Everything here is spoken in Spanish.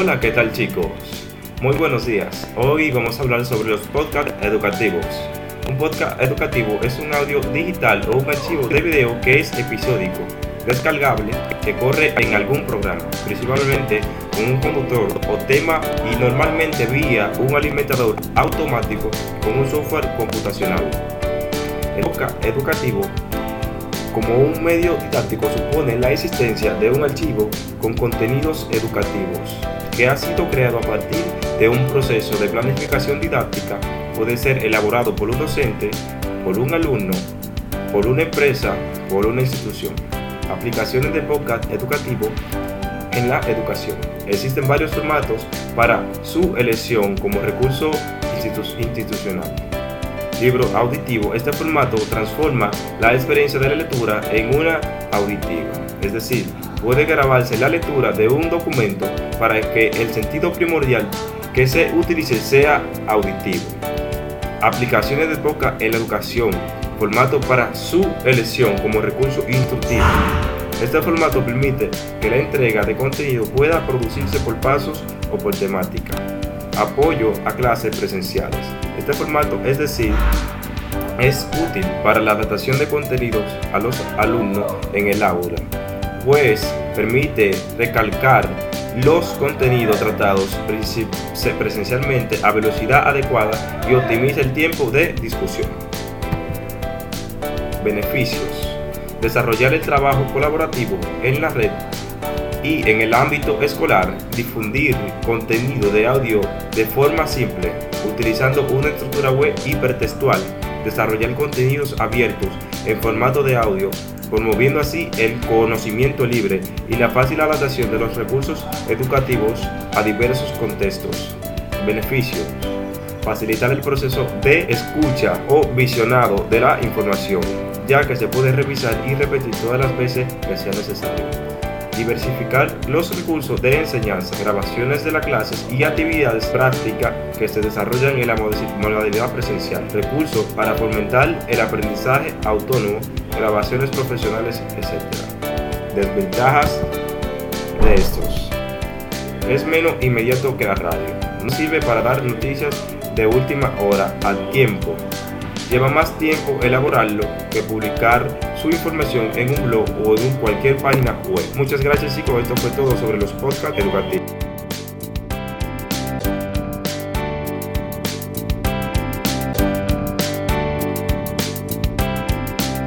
Hola, ¿qué tal chicos? Muy buenos días. Hoy vamos a hablar sobre los podcasts educativos. Un podcast educativo es un audio digital o un archivo de video que es episódico, descargable, que corre en algún programa, principalmente con un conductor o tema y normalmente vía un alimentador automático con un software computacional. El podcast educativo como un medio didáctico supone la existencia de un archivo con contenidos educativos que ha sido creado a partir de un proceso de planificación didáctica, puede ser elaborado por un docente, por un alumno, por una empresa, por una institución. Aplicaciones de podcast educativo en la educación. Existen varios formatos para su elección como recurso institucional libro auditivo, este formato transforma la experiencia de la lectura en una auditiva. Es decir, puede grabarse la lectura de un documento para que el sentido primordial que se utilice sea auditivo. Aplicaciones de poca en la educación, formato para su elección como recurso instructivo. Este formato permite que la entrega de contenido pueda producirse por pasos o por temática apoyo a clases presenciales. Este formato, es decir, es útil para la adaptación de contenidos a los alumnos en el aula, pues permite recalcar los contenidos tratados presencialmente a velocidad adecuada y optimiza el tiempo de discusión. Beneficios. Desarrollar el trabajo colaborativo en la red y en el ámbito escolar difundir contenido de audio de forma simple, utilizando una estructura web hipertextual, desarrollar contenidos abiertos en formato de audio, promoviendo así el conocimiento libre y la fácil adaptación de los recursos educativos a diversos contextos. Beneficios. Facilitar el proceso de escucha o visionado de la información, ya que se puede revisar y repetir todas las veces que sea necesario diversificar los recursos de enseñanza, grabaciones de las clases y actividades prácticas que se desarrollan en la modalidad presencial, recursos para fomentar el aprendizaje autónomo, grabaciones profesionales, etc. Desventajas de estos. Es menos inmediato que la radio. No sirve para dar noticias de última hora al tiempo Lleva más tiempo elaborarlo que publicar su información en un blog o en cualquier página web. Muchas gracias chicos, esto fue todo sobre los podcasts educativos.